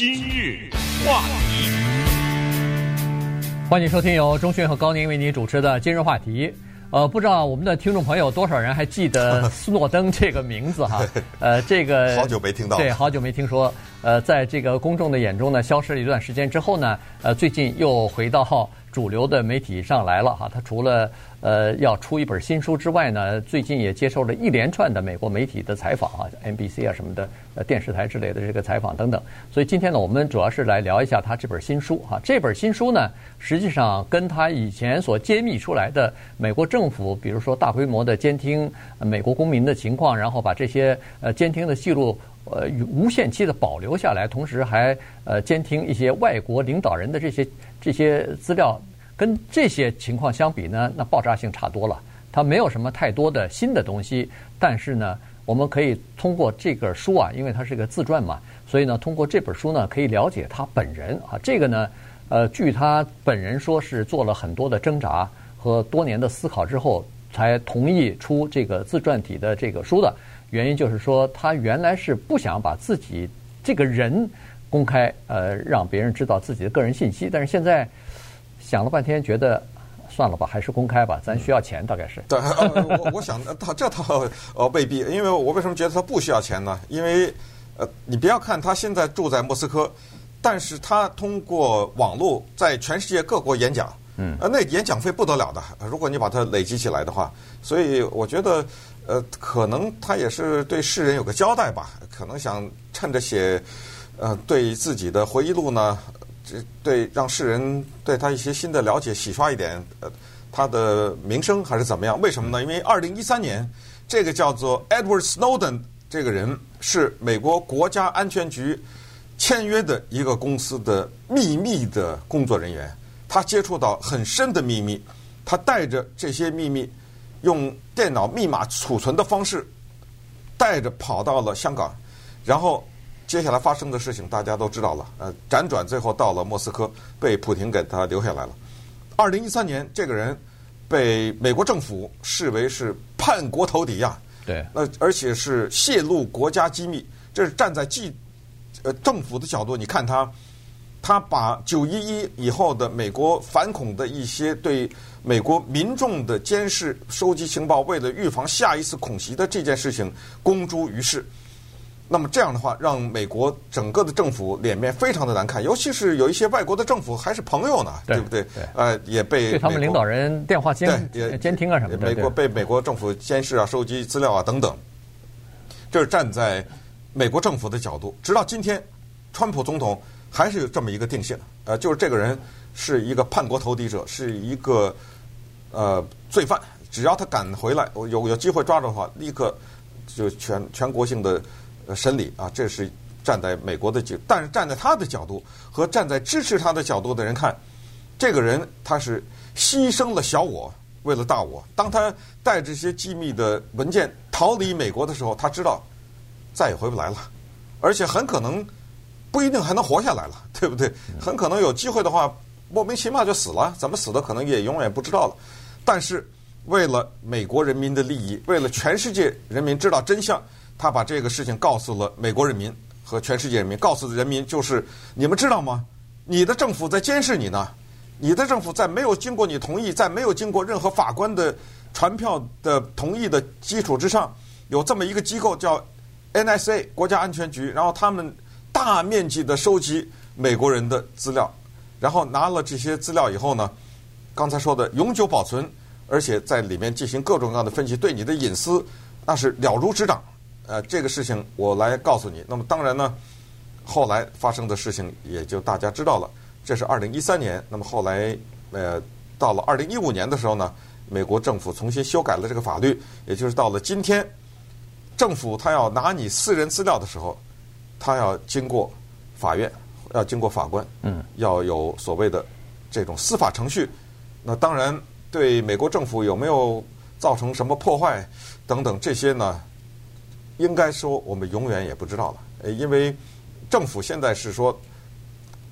今日话题，欢迎收听由钟迅和高宁为您主持的今日话题。呃，不知道我们的听众朋友多少人还记得斯诺登这个名字哈？呃，这个好久没听到，对，好久没听说。呃，在这个公众的眼中呢，消失了一段时间之后呢，呃，最近又回到主流的媒体上来了哈。他除了呃要出一本新书之外呢，最近也接受了一连串的美国媒体的采访啊，NBC 啊什么的，呃，电视台之类的这个采访等等。所以今天呢，我们主要是来聊一下他这本新书哈。这本新书呢，实际上跟他以前所揭秘出来的美国政府，比如说大规模的监听美国公民的情况，然后把这些呃监听的记录。呃，无限期的保留下来，同时还呃监听一些外国领导人的这些这些资料，跟这些情况相比呢，那爆炸性差多了。它没有什么太多的新的东西，但是呢，我们可以通过这个书啊，因为它是个自传嘛，所以呢，通过这本书呢，可以了解他本人啊。这个呢，呃，据他本人说是做了很多的挣扎和多年的思考之后，才同意出这个自传体的这个书的。原因就是说，他原来是不想把自己这个人公开，呃，让别人知道自己的个人信息。但是现在想了半天，觉得算了吧，还是公开吧。咱需要钱，大概是。对，我我想他这套呃未必，因为我为什么觉得他不需要钱呢？因为呃，你不要看他现在住在莫斯科，但是他通过网络在全世界各国演讲，嗯，呃，那演讲费不得了的。如果你把它累积起来的话，所以我觉得。呃，可能他也是对世人有个交代吧，可能想趁着写，呃，对自己的回忆录呢，这对让世人对他一些新的了解，洗刷一点呃他的名声还是怎么样？为什么呢？因为二零一三年，这个叫做 Edward Snowden 这个人是美国国家安全局签约的一个公司的秘密的工作人员，他接触到很深的秘密，他带着这些秘密。用电脑密码储存的方式，带着跑到了香港，然后接下来发生的事情大家都知道了。呃，辗转最后到了莫斯科，被普廷给他留下来了。二零一三年，这个人被美国政府视为是叛国投敌呀。对。那而且是泄露国家机密，这是站在记呃政府的角度，你看他，他把九一一以后的美国反恐的一些对。美国民众的监视、收集情报，为了预防下一次恐袭的这件事情公诸于世。那么这样的话，让美国整个的政府脸面非常的难看，尤其是有一些外国的政府还是朋友呢，对，对不对？对呃，也被对他们领导人电话监对监听啊什么的。美国被美国政府监视啊、收集资料啊等等。这是站在美国政府的角度，直到今天，川普总统还是有这么一个定性，呃，就是这个人。是一个叛国投敌者，是一个呃罪犯。只要他敢回来，有有机会抓住的话，立刻就全全国性的审理啊。这是站在美国的角，但是站在他的角度和站在支持他的角度的人看，这个人他是牺牲了小我，为了大我。当他带这些机密的文件逃离美国的时候，他知道再也回不来了，而且很可能不一定还能活下来了，对不对？很可能有机会的话。莫名其妙就死了，怎么死的可能也永远不知道了。但是为了美国人民的利益，为了全世界人民知道真相，他把这个事情告诉了美国人民和全世界人民，告诉人民就是：你们知道吗？你的政府在监视你呢。你的政府在没有经过你同意，在没有经过任何法官的传票的同意的基础之上，有这么一个机构叫 NSA 国家安全局，然后他们大面积的收集美国人的资料。然后拿了这些资料以后呢，刚才说的永久保存，而且在里面进行各种各样的分析，对你的隐私那是了如指掌。呃，这个事情我来告诉你。那么当然呢，后来发生的事情也就大家知道了。这是二零一三年。那么后来呃，到了二零一五年的时候呢，美国政府重新修改了这个法律，也就是到了今天，政府他要拿你私人资料的时候，他要经过法院。要经过法官，嗯，要有所谓的这种司法程序。那当然，对美国政府有没有造成什么破坏等等这些呢？应该说我们永远也不知道了。因为政府现在是说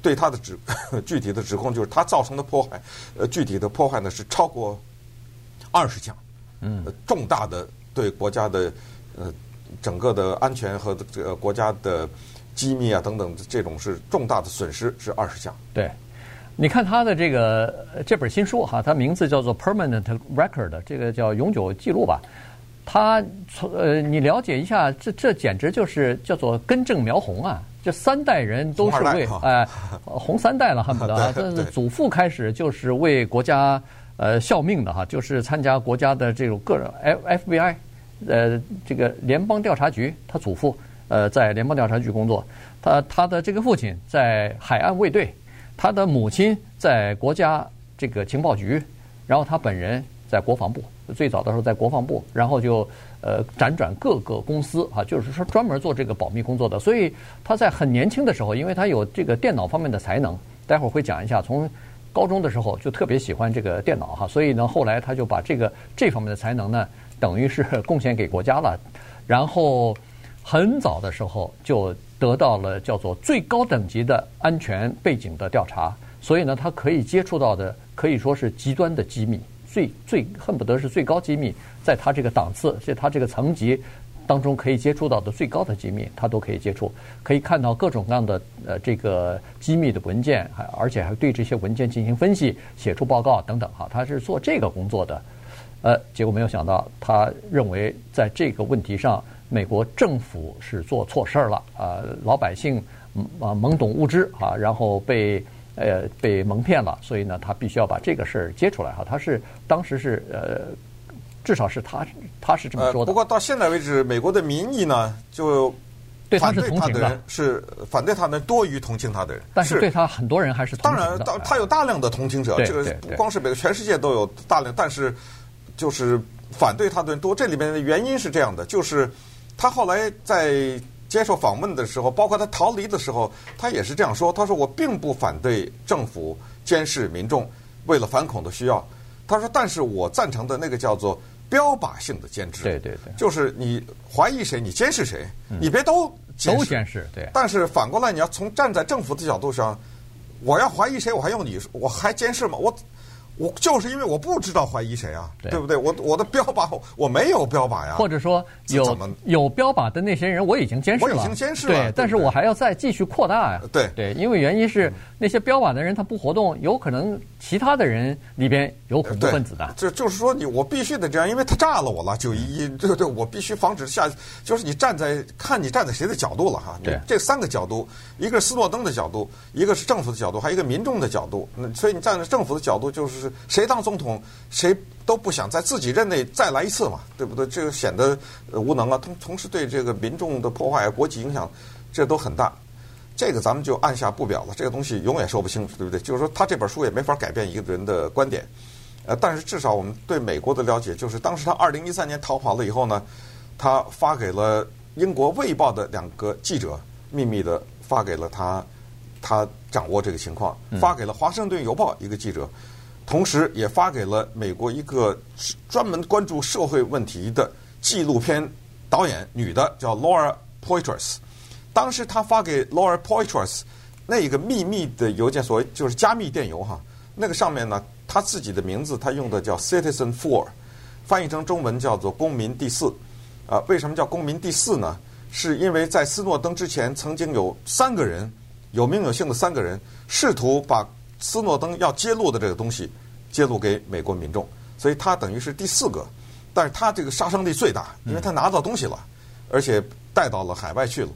对他的指 具体的指控就是他造成的破坏，呃，具体的破坏呢是超过二十项，嗯，重大的对国家的呃整个的安全和这个国家的。机密啊等等这种是重大的损失是二十项。对，你看他的这个这本新书哈，它名字叫做《Permanent Record》，这个叫永久记录吧。他从呃，你了解一下，这这简直就是叫做根正苗红啊！这三代人都是为 哎红三代了，恨不得啊！这是祖父开始就是为国家呃效命的哈，就是参加国家的这种个人 F FBI 呃这个联邦调查局，他祖父呃在联邦调查局工作，他他的这个父亲在海岸卫队，他的母亲在国家这个情报局，然后他本人在国防部。最早的时候在国防部，然后就呃辗转各个公司啊，就是说专门做这个保密工作的。所以他在很年轻的时候，因为他有这个电脑方面的才能，待会儿会讲一下。从高中的时候就特别喜欢这个电脑哈，所以呢后来他就把这个这方面的才能呢，等于是 贡献给国家了。然后很早的时候就得到了叫做最高等级的安全背景的调查，所以呢他可以接触到的可以说是极端的机密。最最恨不得是最高机密，在他这个档次，在他这个层级当中可以接触到的最高的机密，他都可以接触，可以看到各种各样的呃这个机密的文件，还而且还对这些文件进行分析，写出报告等等哈，他是做这个工作的。呃，结果没有想到，他认为在这个问题上，美国政府是做错事儿了啊，老百姓啊懵懂无知啊，然后被。呃，被蒙骗了，所以呢，他必须要把这个事儿揭出来哈。他是当时是呃，至少是他他是这么说的。呃，不过到现在为止，美国的民意呢，就反对他的人是反对他的多于同情他的人。但是对他很多人还是同情的。当然，他有大量的同情者，这个不光是美国，全世界都有大量。但是就是反对他的人多，这里面的原因是这样的，就是他后来在。接受访问的时候，包括他逃离的时候，他也是这样说。他说：“我并不反对政府监视民众，为了反恐的需要。”他说：“但是我赞成的那个叫做标靶性的监视，对对对，就是你怀疑谁，你监视谁，你别都。都监视，对。但是反过来，你要从站在政府的角度上，我要怀疑谁，我还用你，我还监视吗？我。”我就是因为我不知道怀疑谁啊，对，对不对？我我的标靶我没有标靶呀。或者说有有标靶的那些人我已经监视了，我已经监视了，对，对，但是我还要再继续扩大呀。对对，因为原因是那些标靶的人他不活动，有可能其他的人里边有恐怖分子的。就就是说你我必须得这样，因为他炸了我了，九一一，对对，我必须防止下，就是你站在看你站在谁的角度了哈。对，这三个角度，一个是斯诺登的角度，一个是政府的角度，还有一个民众的角度。那所以你站在政府的角度，就是谁当总统。谁都不想在自己任内再来一次嘛，对不对？这个显得无能啊，同同时对这个民众的破坏、国际影响，这都很大。这个咱们就按下不表了。这个东西永远说不清楚，对不对？就是说，他这本书也没法改变一个人的观点。呃，但是至少我们对美国的了解，就是当时他二零一三年逃跑了以后呢，他发给了英国《卫报》的两个记者，秘密的发给了他，他掌握这个情况，发给了《华盛顿邮报》一个记者。同时，也发给了美国一个专门关注社会问题的纪录片导演，女的叫 Laura Poitras。当时他发给 Laura Poitras 那一个秘密的邮件，所谓就是加密电邮哈，那个上面呢，他自己的名字他用的叫 Citizen Four，翻译成中文叫做公民第四。啊，为什么叫公民第四呢？是因为在斯诺登之前，曾经有三个人有名有姓的三个人试图把。斯诺登要揭露的这个东西，揭露给美国民众，所以他等于是第四个，但是他这个杀伤力最大，因为他拿到东西了，而且带到了海外去了。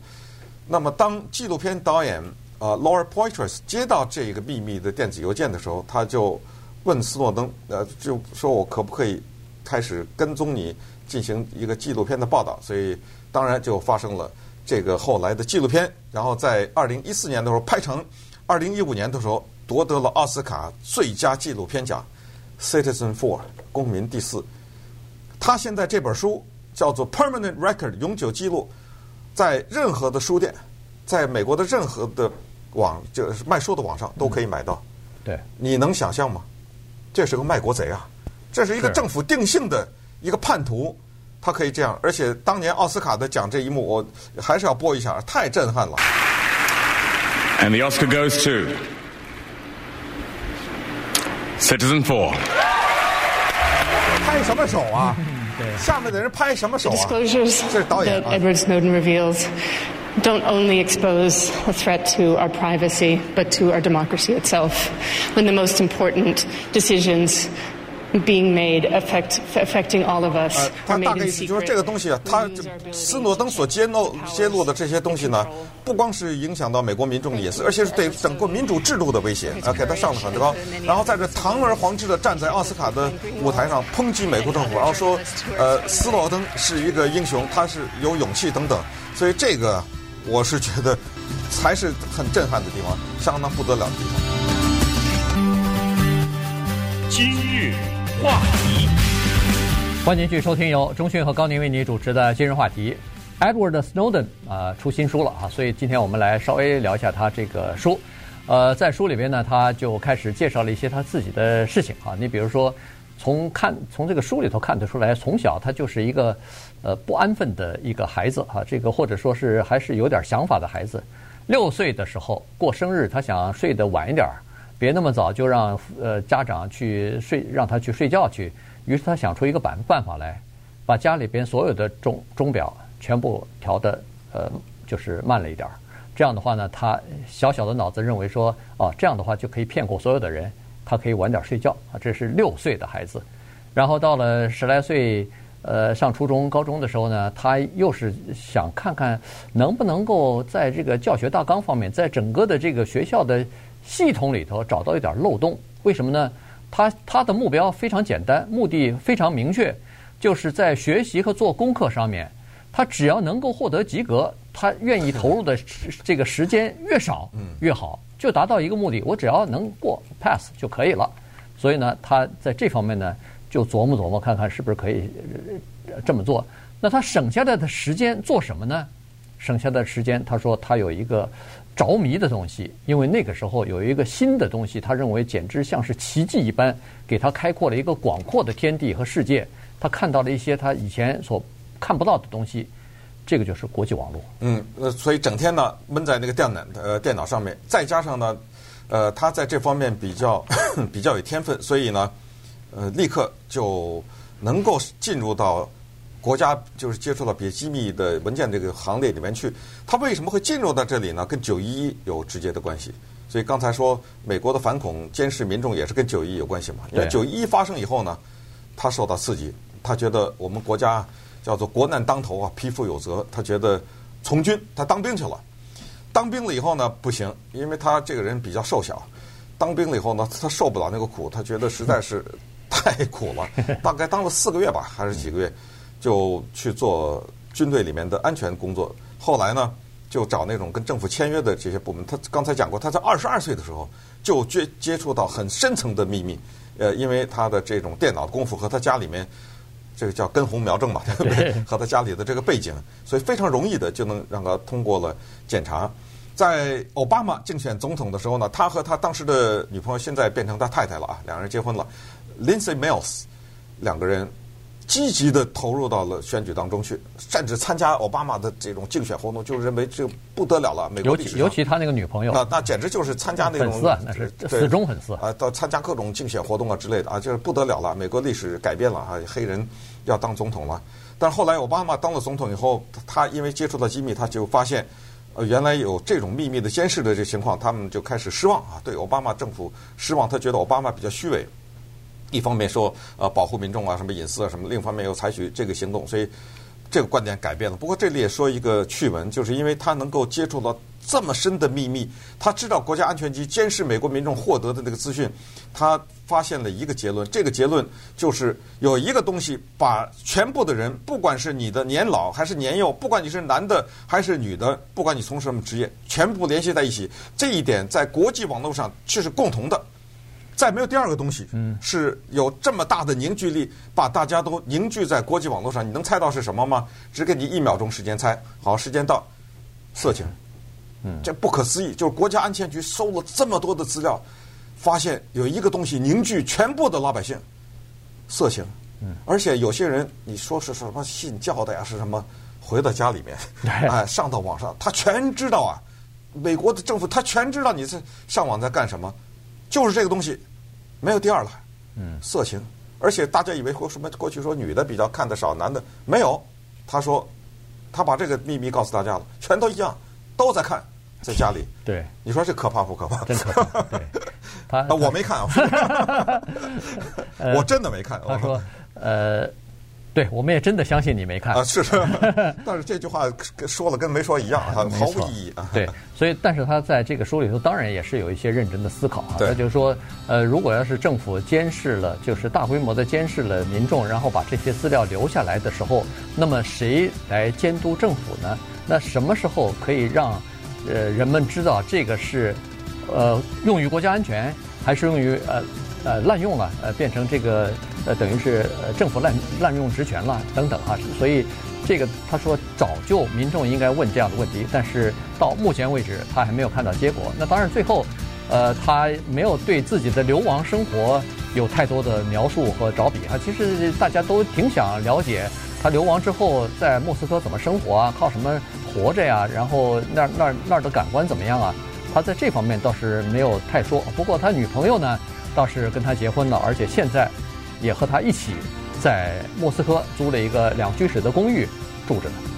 那么，当纪录片导演呃 Laura Poitras 接到这个秘密的电子邮件的时候，他就问斯诺登，呃，就说我可不可以开始跟踪你，进行一个纪录片的报道？所以，当然就发生了这个后来的纪录片，然后在二零一四年的时候拍成，二零一五年的时候。夺得了奥斯卡最佳纪录片奖，《Citizen Four》公民第四。他现在这本书叫做《Permanent Record》永久记录，在任何的书店，在美国的任何的网就是卖书的网上都可以买到。嗯、对，你能想象吗？这是个卖国贼啊！这是一个政府定性的一个叛徒，他可以这样。而且当年奥斯卡的奖这一幕，我还是要播一下，太震撼了。And the Oscar goes to Citizen Four，拍什么手啊？对，下面的人拍什么手啊？Disclosures 这是导演 that Edward Snowden reveals don't only expose a threat to our privacy, but to our democracy itself. When the most important decisions being made affect affecting all of us 呃，他大概意思就是这个东西啊，他斯诺登所揭露揭露的这些东西呢，不光是影响到美国民众的隐私，而且是对整个民主制度的威胁啊，给他上了很高。然后在这堂而皇之的站在奥斯卡的舞台上抨击美国政府，然后说，呃，斯诺登是一个英雄，他是有勇气等等。所以这个我是觉得才是很震撼的地方，相当不得了的地方。今日话题。欢迎继续收听由中讯和高宁为你主持的今日话题。Edward Snowden 啊、出新书了啊，所以今天我们来稍微聊一下他这个书。呃，在书里边呢，他就开始介绍了一些他自己的事情啊。你比如说，从看从这个书里头看得出来，从小他就是一个呃不安分的一个孩子啊，这个或者说是还是有点想法的孩子。六岁的时候过生日，他想睡得晚一点儿，别那么早就让呃家长去睡，让他去睡觉去。于是他想出一个办办法来，把家里边所有的钟钟表全部调的呃就是慢了一点儿。这样的话呢，他小小的脑子认为说，哦，这样的话就可以骗过所有的人，他可以晚点睡觉啊。这是六岁的孩子，然后到了十来岁，呃，上初中、高中的时候呢，他又是想看看能不能够在这个教学大纲方面，在整个的这个学校的系统里头找到一点漏洞。为什么呢？他他的目标非常简单，目的非常明确，就是在学习和做功课上面，他只要能够获得及格，他愿意投入的这个时间越少越好，就达到一个目的。我只要能过 pass 就可以了。所以呢，他在这方面呢，就琢磨琢磨看看是不是可以这么做。那他省下来的时间做什么呢？省下的时间，他说他有一个。着迷的东西，因为那个时候有一个新的东西，他认为简直像是奇迹一般，给他开阔了一个广阔的天地和世界。他看到了一些他以前所看不到的东西，这个就是国际网络。嗯，呃，所以整天呢闷在那个电脑呃电脑上面，再加上呢，呃，他在这方面比较 比较有天分，所以呢，呃，立刻就能够进入到。国家就是接触到比较机密的文件这个行列里面去，他为什么会进入到这里呢？跟九一一有直接的关系。所以刚才说美国的反恐监视民众也是跟九一一有关系嘛。因为九一一发生以后呢，他受到刺激，他觉得我们国家叫做国难当头啊，匹夫有责。他觉得从军，他当兵去了。当兵了以后呢，不行，因为他这个人比较瘦小。当兵了以后呢，他受不了那个苦，他觉得实在是太苦了。大概当了四个月吧，还是几个月。就去做军队里面的安全工作，后来呢，就找那种跟政府签约的这些部门。他刚才讲过，他在二十二岁的时候就接接触到很深层的秘密，呃，因为他的这种电脑功夫和他家里面这个叫根红苗正嘛，对不对？和他家里的这个背景，所以非常容易的就能让他通过了检查。在奥巴马竞选总统的时候呢，他和他当时的女朋友现在变成他太太了啊，两人结婚了，Lindsay Mills 两个人。积极的投入到了选举当中去，甚至参加奥巴马的这种竞选活动，就认为这不得了了。美国历史尤其他那个女朋友，那那简直就是参加那种粉丝啊，那是死忠粉丝啊，到参加各种竞选活动啊之类的啊，就是不得了了。美国历史改变了啊，黑人要当总统了。但后来奥巴马当了总统以后，他因为接触到机密，他就发现呃原来有这种秘密的监视的这情况，他们就开始失望啊，对奥巴马政府失望，他觉得奥巴马比较虚伪。一方面说呃保护民众啊什么隐私啊什么，另一方面又采取这个行动，所以这个观点改变了。不过这里也说一个趣闻，就是因为他能够接触到这么深的秘密，他知道国家安全局监视美国民众获得的那个资讯，他发现了一个结论。这个结论就是有一个东西把全部的人，不管是你的年老还是年幼，不管你是男的还是女的，不管你从事什么职业，全部联系在一起。这一点在国际网络上却是共同的。再没有第二个东西，是有这么大的凝聚力，把大家都凝聚在国际网络上。你能猜到是什么吗？只给你一秒钟时间猜。好，时间到，色情。嗯，这不可思议，就是国家安全局搜了这么多的资料，发现有一个东西凝聚全部的老百姓，色情。嗯，而且有些人你说是什么信教的呀，是什么？回到家里面，哎，上到网上，他全知道啊。美国的政府他全知道你在上网在干什么，就是这个东西。没有第二了，嗯，色情，而且大家以为过什么过去说女的比较看得少，男的没有。他说，他把这个秘密告诉大家了，全都一样，都在看，在家里。对，你说这可怕不可怕？真可怕。对，他啊，我没看啊，我真的没看。他说，呃。对，我们也真的相信你没看啊，是是，但是这句话说了跟没说一样，啊毫无意义啊。对，所以但是他在这个书里头，当然也是有一些认真的思考啊。对，他就是说，呃，如果要是政府监视了，就是大规模的监视了民众，然后把这些资料留下来的时候，那么谁来监督政府呢？那什么时候可以让呃人们知道这个是呃用于国家安全，还是用于呃？呃，滥用了，呃，变成这个，呃，等于是呃政府滥滥用职权了，等等哈。所以，这个他说早就民众应该问这样的问题，但是到目前为止他还没有看到结果。那当然最后，呃，他没有对自己的流亡生活有太多的描述和着笔哈。其实大家都挺想了解他流亡之后在莫斯科怎么生活啊，靠什么活着呀？然后那那那儿的感官怎么样啊？他在这方面倒是没有太说。不过他女朋友呢？倒是跟他结婚了，而且现在也和他一起在莫斯科租了一个两居室的公寓住着呢。